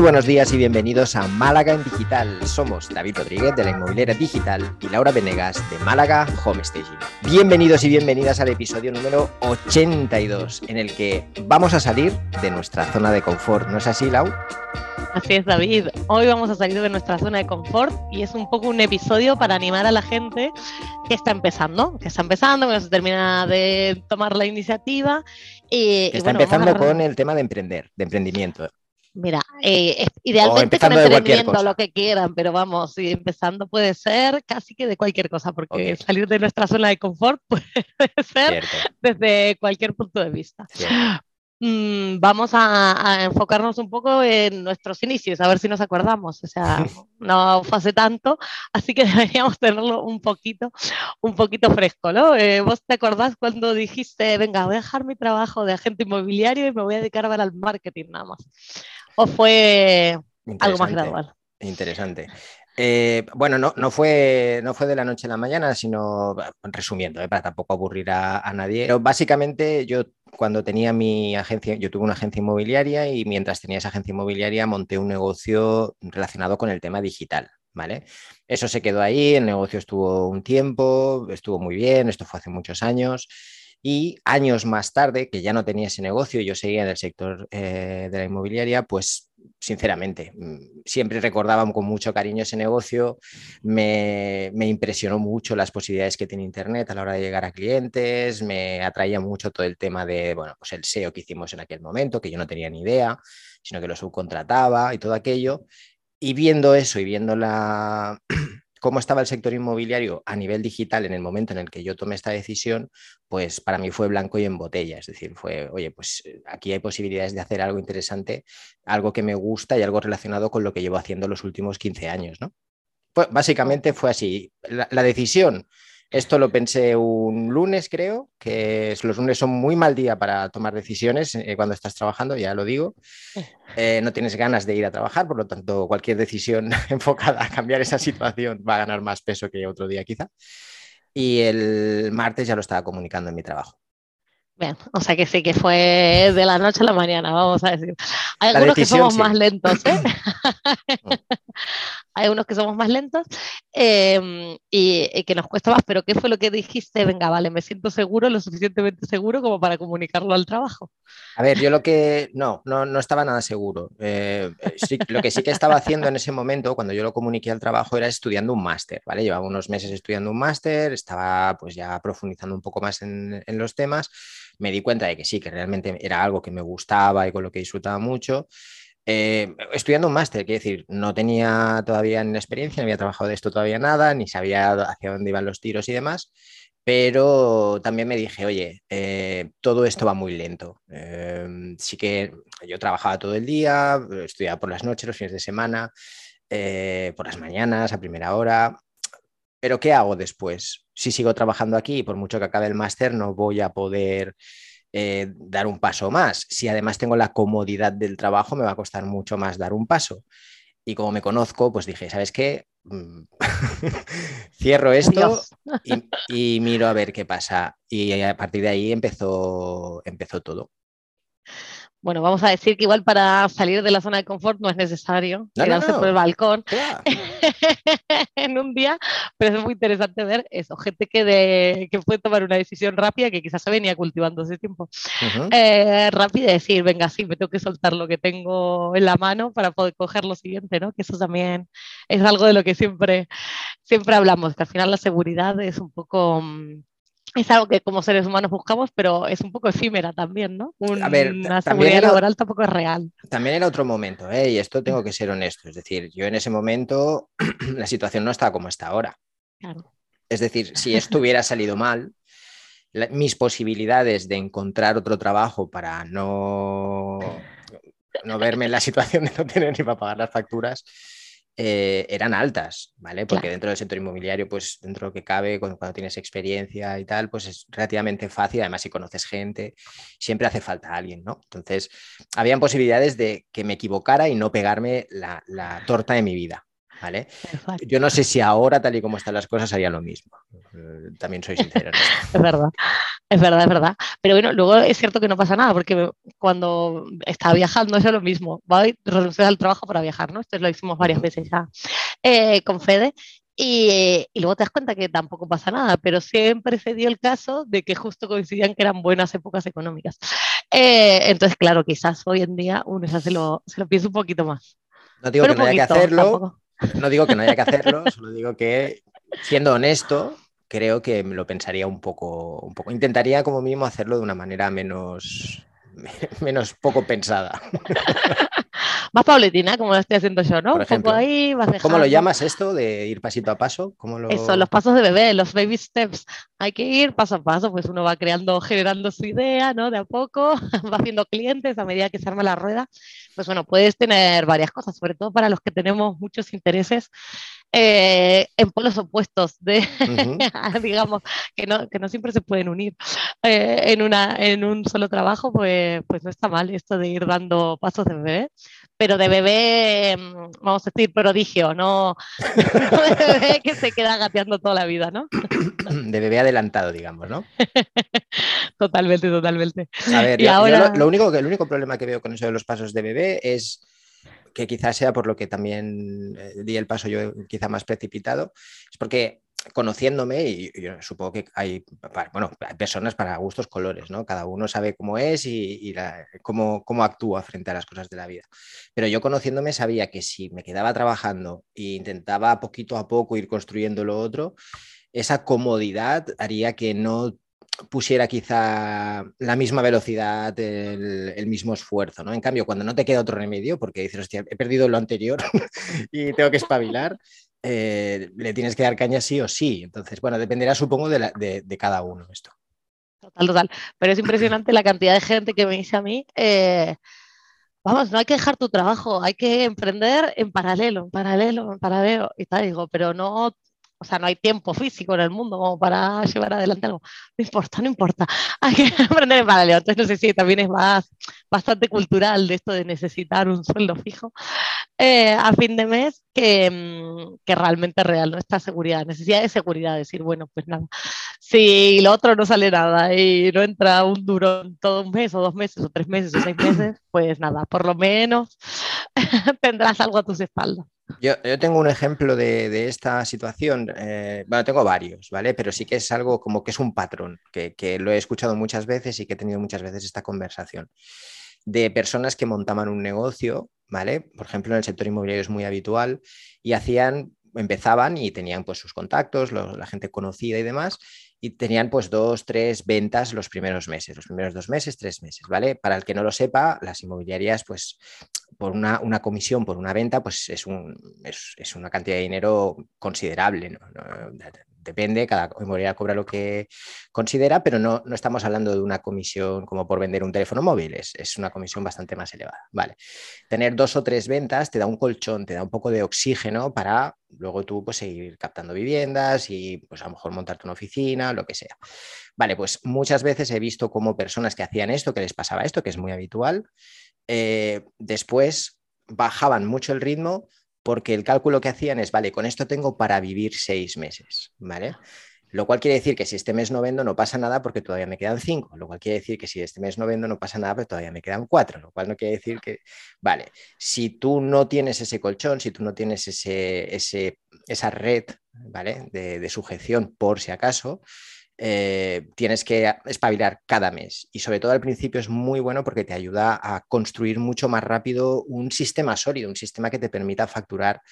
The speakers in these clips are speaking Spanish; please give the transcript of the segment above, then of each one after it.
buenos días y bienvenidos a Málaga en Digital. Somos David Rodríguez de la Inmobiliaria Digital y Laura Venegas de Málaga Home Staging. Bienvenidos y bienvenidas al episodio número 82, en el que vamos a salir de nuestra zona de confort. ¿No es así, Lau? Así es, David. Hoy vamos a salir de nuestra zona de confort y es un poco un episodio para animar a la gente que está empezando, que está empezando, que no se termina de tomar la iniciativa. Y, está empezando con el tema de emprender, de emprendimiento. Mira, eh, idealmente con emprendimiento, lo que quieran, pero vamos, empezando puede ser casi que de cualquier cosa, porque salir de nuestra zona de confort puede ser desde cualquier punto de vista. Mm, vamos a, enfocarnos un poco en nuestros inicios, a ver si nos acordamos. O sea, no fue hace tanto, así que deberíamos tenerlo un poquito, un poquito fresco, ¿no? Eh, ¿Vos te acordás cuando dijiste, venga, voy a dejar mi trabajo de agente inmobiliario y me voy a dedicar a ver al marketing nada más? ¿O fue algo más gradual? Interesante. Eh, bueno, no, no, fue, no fue de la noche a la mañana, sino resumiendo, eh, para tampoco aburrir a, nadie. Pero básicamente yo cuando tenía mi agencia, yo tuve una agencia inmobiliaria y mientras tenía esa agencia inmobiliaria monté un negocio relacionado con el tema digital. ¿Vale? Eso se quedó ahí, el negocio estuvo un tiempo, estuvo muy bien, esto fue hace muchos años. Y años más tarde, que ya no tenía ese negocio yo seguía en el sector eh, de la inmobiliaria, pues sinceramente, mm, siempre recordaba con mucho cariño ese negocio. Me, me, impresionó mucho las posibilidades que tiene Internet a la hora de llegar a clientes. Me atraía mucho todo el tema de, bueno, pues el SEO que hicimos en aquel momento, que yo no tenía ni idea, sino que lo subcontrataba y todo aquello. Y viendo eso y viendo la, cómo estaba el sector inmobiliario a nivel digital en el momento en el que yo tomé esta decisión, pues para mí fue blanco y en botella. Es decir, fue, oye, pues eh, aquí hay posibilidades de hacer algo interesante, algo que me gusta y algo relacionado con lo que llevo haciendo los últimos 15 años, ¿no? Pues básicamente fue así. la decisión esto lo pensé un lunes, creo, que los lunes son muy mal día para tomar decisiones eh, cuando estás trabajando, ya lo digo. Eh, no tienes ganas de ir a trabajar, por lo tanto, cualquier decisión enfocada a cambiar esa situación va a ganar más peso que otro día quizá. Y el martes ya lo estaba comunicando en mi trabajo. Bien, o sea que sí que fue de la noche a la mañana, vamos a decir. Hay algunos que somos más lentos, ¿eh? Hay unos que somos más lentos em, y, que nos cuesta más, pero ¿qué fue lo que dijiste? Venga, vale, me siento seguro, lo suficientemente seguro como para comunicarlo al trabajo. A ver, yo lo que no, no, no estaba nada seguro. Eh, lo que sí que estaba haciendo en ese momento, cuando yo lo comuniqué al trabajo, era estudiando un máster, ¿vale? Llevaba unos meses estudiando un máster, estaba pues ya profundizando un poco más en, en los temas, me di cuenta de que sí, que realmente era algo que me gustaba y con lo que disfrutaba mucho. Eh, estudiando un máster, quiero decir, no tenía todavía ni experiencia, no había trabajado de esto todavía nada, ni sabía hacia dónde iban los tiros y demás, pero también me dije, oye, eh, todo esto va muy lento. Em, sí que yo trabajaba todo el día, estudiaba por las noches, los fines de semana, eh, por las mañanas, a primera hora, pero ¿qué hago después? Si sigo trabajando aquí, por mucho que acabe el máster, no voy a poder eh, dar un paso más. Si además tengo la comodidad del trabajo, me va a costar mucho más dar un paso. Y como me conozco, pues dije, ¿sabes qué? Mm, cierro esto y, miro a ver qué pasa. Y a partir de ahí empezó, empezó todo. Bueno, vamos a decir que igual para salir de la zona de confort no es necesario tirarse por el balcón en un día, pero es muy interesante ver eso, gente que, de, que puede tomar una decisión rápida que quizás se venía cultivando ese tiempo. Eh, rápida y decir, venga, sí, me tengo que soltar lo que tengo en la mano para poder coger lo siguiente, ¿no? Que eso también es algo de lo que siempre, siempre hablamos, que al final la seguridad es un poco mm, es algo que como seres humanos buscamos, pero es un poco efímera también, ¿no? a ver, una seguridad laboral tampoco es real. También era otro momento, ¿eh? y esto tengo que ser honesto. Es decir, yo en ese momento la situación no estaba como está ahora. Claro. Es decir, si esto hubiera salido mal, mis posibilidades de encontrar otro trabajo para no, no verme en la situación de no tener ni para pagar las facturas, eh, eran altas, ¿vale? Porque dentro del sector inmobiliario, pues dentro de lo que cabe, cuando, tienes experiencia y tal, pues es relativamente fácil. Además, si conoces gente, siempre hace falta alguien, ¿no? Entonces, habían posibilidades de que me equivocara y no pegarme la, torta de mi vida. ¿Vale? Yo no sé si ahora, tal y como están las cosas, haría lo mismo. Eh, también soy sincero. es verdad. Es verdad, es verdad. Pero bueno, luego es cierto que no pasa nada, porque cuando estaba viajando eso es lo mismo. Voy, renunciar al trabajo para viajar, ¿no? Esto lo hicimos varias veces ya eh, con Fede. Y, luego te das cuenta que tampoco pasa nada, pero siempre se dio el caso de que justo coincidían que eran buenas épocas económicas. Eh, entonces, claro, quizás hoy en día uno ya se lo, se lo piensa un poquito más. No digo que no haya que hacerlo, no digo que no haya que hacerlo, solo digo que, siendo honesto, creo que me lo pensaría un poco, un poco. Intentaría como mínimo hacerlo de una manera menos, menos poco pensada. Más pauletina, como lo estoy haciendo yo, ¿no? un poco ahí, vas dejando. ¿Cómo lo llamas esto de ir pasito a paso? ¿Cómo lo... Eso, los pasos de bebé, los baby steps. Hay que ir paso a paso, pues uno va creando, generando su idea, ¿no? De a poco, va haciendo clientes a medida que se arma la rueda. Pues bueno, puedes tener varias cosas, sobre todo para los que tenemos muchos intereses eh, en polos opuestos, de, digamos, que no, que no siempre se pueden unir eh, en, una, en un solo trabajo, pues, pues no está mal esto de ir dando pasos de bebé, pero de bebé, mm, vamos a decir, prodigio, no, de bebé que se queda gateando toda la vida, ¿no? De bebé adelantado, digamos, ¿no? totalmente, totalmente. A ver, ahora... lo, único, el único problema que veo con eso de los pasos de bebé es que quizás sea por lo que también eh, di el paso yo quizá más precipitado, es porque conociéndome, y supongo que hay, bueno, hay personas para gustos colores, ¿no? Cada uno sabe cómo es y, cómo, cómo, actúa frente a las cosas de la vida. Pero yo conociéndome sabía que si me quedaba trabajando e intentaba poquito a poco ir construyendo lo otro, esa comodidad haría que no pusiera quizá la misma velocidad, el, mismo esfuerzo, ¿no? En cambio, cuando no te queda otro remedio, porque dices, hostia, he perdido lo anterior y tengo que espabilar, eh, le tienes que dar caña sí o sí. Entonces, bueno, dependerá, supongo, de, cada uno esto. Total, total. Pero es impresionante la cantidad de gente que me dice a mí, eh, vamos, no hay que dejar tu trabajo, hay que emprender en paralelo, en paralelo, en paralelo. Y tal, digo, pero no o sea, no hay tiempo físico en el mundo como para llevar adelante algo. No importa, no importa. Hay que aprender en paralelo. Entonces, no sé si también es más, bastante cultural de esto de necesitar un sueldo fijo eh, a fin de mes que, mm, que realmente real, ¿no? Esta seguridad, necesidad de seguridad, decir, bueno, pues nada, si lo otro no sale nada y no entra un duro en todo un mes o dos meses o tres meses o seis meses, pues nada, por lo menos tendrás algo a tus espaldas. Yo, tengo un ejemplo de, esta situación, eh, bueno, tengo varios, ¿vale? Pero sí que es algo como que es un patrón, que, lo he escuchado muchas veces y que he tenido muchas veces esta conversación, de personas que montaban un negocio, ¿vale? Por ejemplo, en el sector inmobiliario es muy habitual y hacían, empezaban y tenían pues sus contactos, la gente conocida y demás, y tenían pues dos, tres ventas los primeros meses, los primeros dos meses, tres meses, ¿vale? Para el que no lo sepa, las inmobiliarias pues por una, comisión, por una venta, pues es, un, es, una cantidad de dinero considerable, depende, cada inmobiliaria cobra lo que considera, pero no, no, estamos hablando de una comisión como por vender un teléfono móvil, es, es, una comisión bastante más elevada. Vale. Tener dos o tres ventas te da un colchón, te da un poco de oxígeno para luego tú pues, seguir captando viviendas y pues a lo mejor montarte una oficina, lo que sea. Vale, pues muchas veces he visto como personas que hacían esto, que les pasaba esto, que es muy habitual, eh, después bajaban mucho el ritmo porque el cálculo que hacían es, vale, con esto tengo para vivir seis meses, ¿vale? Lo cual quiere decir que si este mes no vendo no pasa nada porque todavía me quedan cinco. Lo cual quiere decir que si este mes no vendo no pasa nada porque todavía me quedan cuatro. Lo cual no quiere decir que, vale, si tú no tienes ese colchón, si tú no tienes ese, esa red, ¿vale? De sujeción por si acaso, eh, tienes que espabilar cada mes. Y sobre todo al principio es muy bueno porque te ayuda a construir mucho más rápido un sistema sólido, un sistema que te permita facturar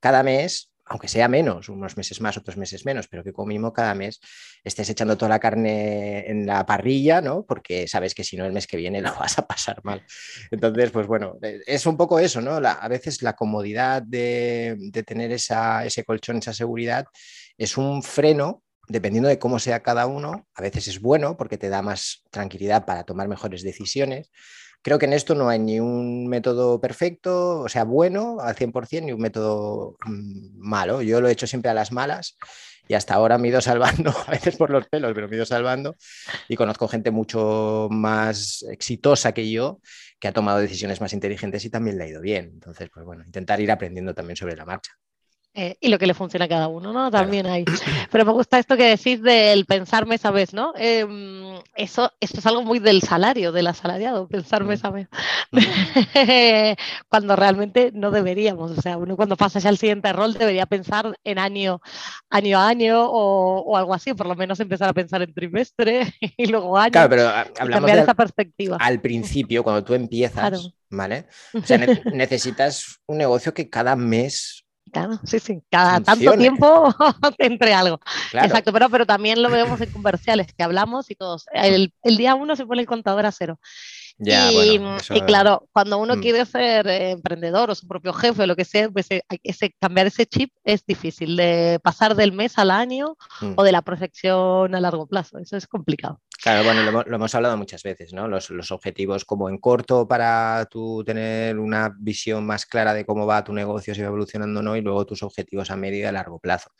cada mes, aunque sea menos, unos meses más, otros meses menos, pero que como mínimo cada mes estés echando toda la carne en la parrilla, ¿no? Porque sabes que si no el mes que viene lo vas a pasar mal. Entonces, pues bueno, es un poco eso, ¿no? a veces la comodidad de, tener ese colchón, esa seguridad, es un freno dependiendo de cómo sea cada uno, a veces es bueno porque te da más tranquilidad para tomar mejores decisiones. Creo que en esto no hay ni un método perfecto, o sea, bueno al 100%, ni un método mm, malo. Yo lo he hecho siempre a las malas y hasta ahora me he ido salvando, a veces por los pelos, pero me he ido salvando y conozco gente mucho más exitosa que yo que ha tomado decisiones más inteligentes y también le ha ido bien. Entonces, pues bueno, intentar ir aprendiendo también sobre la marcha. Eh, y lo que le funciona a cada uno, ¿no? También hay. Pero me gusta esto que decís del pensar mes a vez, ¿no? Em, eso, esto es algo muy del salario, del asalariado, pensar mes a mes. cuando realmente no deberíamos. O sea, uno cuando pasa ya al siguiente rol debería pensar en año, año a año o, algo así, por lo menos empezar a pensar en trimestre y luego año. Claro, pero hablamos de esa perspectiva. Al principio, cuando tú empiezas, ¿vale? O sea, necesitas un negocio que cada mes Claro, sí, sí, cada tanto tiempo entre algo. Exacto, pero, pero también lo vemos en comerciales que hablamos y todos. El, el día uno se pone el contador a cero y, claro, cuando uno mm. quiere ser eh, emprendedor o su propio jefe o lo que sea, pues eh, ese, cambiar ese chip es difícil, de pasar del mes al año mm. o de la proyección a largo plazo. Eso es complicado. Claro, bueno, lo, hemos hablado muchas veces, ¿no? Los, los, objetivos como en corto para tú tener una visión más clara de cómo va tu negocio, si va evolucionando o no, y luego tus objetivos a medio y a largo plazo.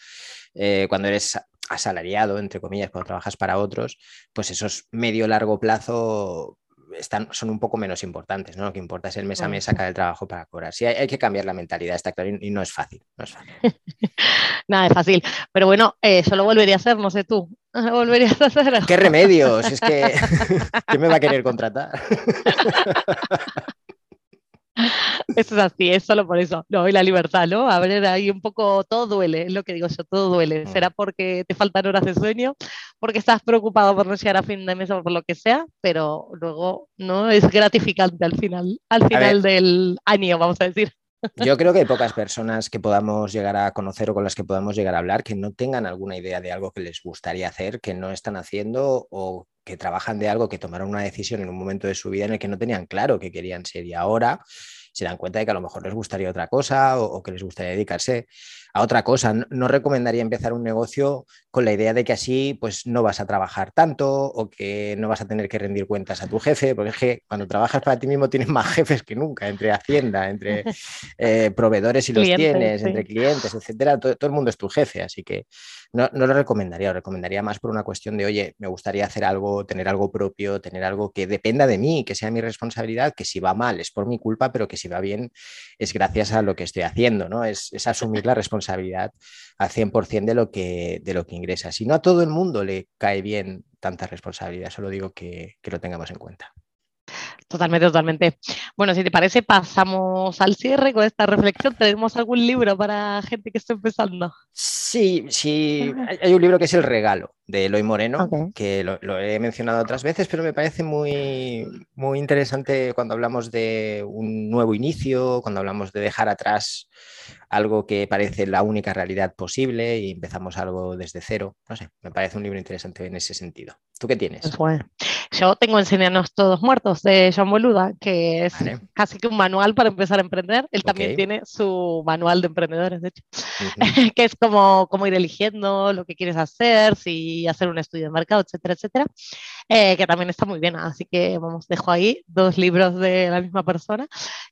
Eh, cuando eres asalariado, entre comillas, cuando trabajas para otros, pues esos medio-largo plazo están, son un poco menos importantes, ¿no? Lo que importa es el mes a mes sacar el trabajo para cobrar. Sí, hay, que cambiar la mentalidad, está claro, y, no es fácil. No es fácil. Nada, es fácil. Pero bueno, eso lo volvería a hacer, no sé tú. volverías a hacer? ¿Qué remedios? Es que, ¿quién me va a querer contratar? Eso es así, es solo por eso. No, y la libertad, ¿no? A ver, ahí un poco, todo duele, es lo que digo yo, todo duele. Mm. Será porque te faltan horas de sueño, porque estás preocupado por no llegar a fin de mes o por lo que sea, pero luego no es gratificante al final, al final del año, vamos a decir. Yo creo que hay pocas personas que podamos llegar a conocer o con las que podamos llegar a hablar que no tengan alguna idea de algo que les gustaría hacer, que no están haciendo o que trabajan de algo que tomaron una decisión en un momento de su vida en el que no tenían claro que querían ser y ahora se dan cuenta de que a lo mejor les gustaría otra cosa o, que les gustaría dedicarse a otra cosa. No, recomendaría empezar un negocio con la idea de que así pues no vas a trabajar tanto o que no vas a tener que rendir cuentas a tu jefe, porque es que cuando trabajas para ti mismo tienes más jefes que nunca, entre Hacienda, entre eh, proveedores y los tienes, entre clientes, etcétera. Todo, todo, el mundo es tu jefe, así que no, lo recomendaría, lo recomendaría más por una cuestión de, oye, me gustaría hacer algo, tener algo propio, tener algo que dependa de mí, que sea mi responsabilidad, que si va mal es por mi culpa, pero que si va bien es gracias a lo que estoy haciendo, ¿no? Es, asumir la responsabilidad al 100% de lo, que, de lo que ingresa. Si no a todo el mundo le cae bien tanta responsabilidad, solo digo que lo tengamos en cuenta. Totalmente, totalmente. Bueno, si te parece, pasamos al cierre con esta reflexión. ¿Tenemos algún libro para gente que esté empezando? Sí, sí. Hay un libro que es El Regalo de Eloy Moreno, que lo, he mencionado otras veces, pero me parece muy, muy interesante cuando hablamos de un nuevo inicio, cuando hablamos de dejar atrás algo que parece la única realidad posible y empezamos algo desde cero. No sé, me parece un libro interesante en ese sentido. ¿Tú qué tienes? Pues yo tengo Enseñarnos Todos Muertos de John Boluda, que es casi que un manual para empezar a emprender. Él también tiene su manual de emprendedores, de hecho, que es como, como ir eligiendo lo que quieres hacer, si hacer un estudio de mercado, etcétera, etcétera, eh, que también está muy bien. Así que vamos, dejo ahí dos libros de la misma persona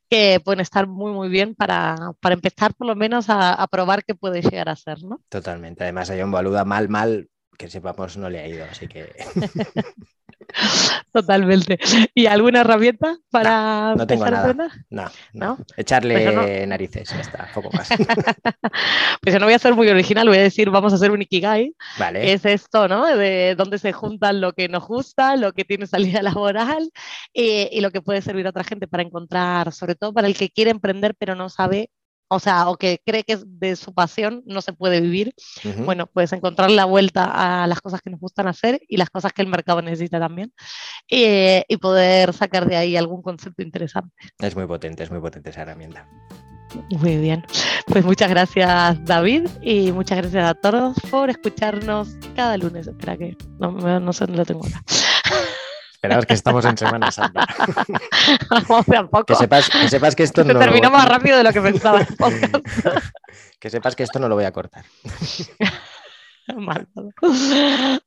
que pueden estar muy, muy bien para, para empezar por lo menos a, a, probar qué puede llegar a ser, ¿no? Totalmente. Además, a John Boluda mal, mal, que sepamos no le ha ido, así que... Totalmente. ¿Y alguna herramienta para no, tengo nada. No, no, Echarle pues narices, ya está, poco más. pues yo no voy a ser muy original, voy a decir, vamos a hacer un Ikigai. Vale. Es esto, ¿no? De dónde se juntan lo que nos gusta, lo que tiene salida laboral y, y lo que puede servir a otra gente para encontrar, sobre todo para el que quiere emprender pero no sabe o sea, o que cree que de su pasión no se puede vivir, bueno, puedes encontrar la vuelta a las cosas que nos gustan hacer y las cosas que el mercado necesita también y, y poder sacar de ahí algún concepto interesante. Es muy potente, es muy potente esa herramienta. Muy bien, pues muchas gracias David y muchas gracias a todos por escucharnos cada lunes. Espera que no, no sé dónde lo tengo ahora. Esperamos que estamos en Semana Santa. Que sepas, que sepas que esto Se no. terminó más rápido de lo que pensaba. que sepas que esto no lo voy a cortar.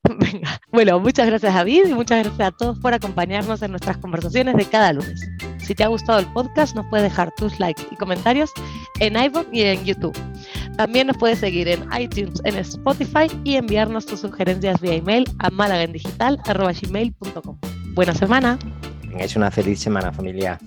Venga. Bueno, muchas gracias David y muchas gracias a todos por acompañarnos en nuestras conversaciones de cada lunes. Si te ha gustado el podcast, nos puedes dejar tus likes y comentarios en iVoox y en YouTube. También nos puedes seguir en iTunes, en Spotify y enviarnos tus sugerencias vía email a malagendigital.gmail.com. Buena semana. Tengáis una feliz semana, familia.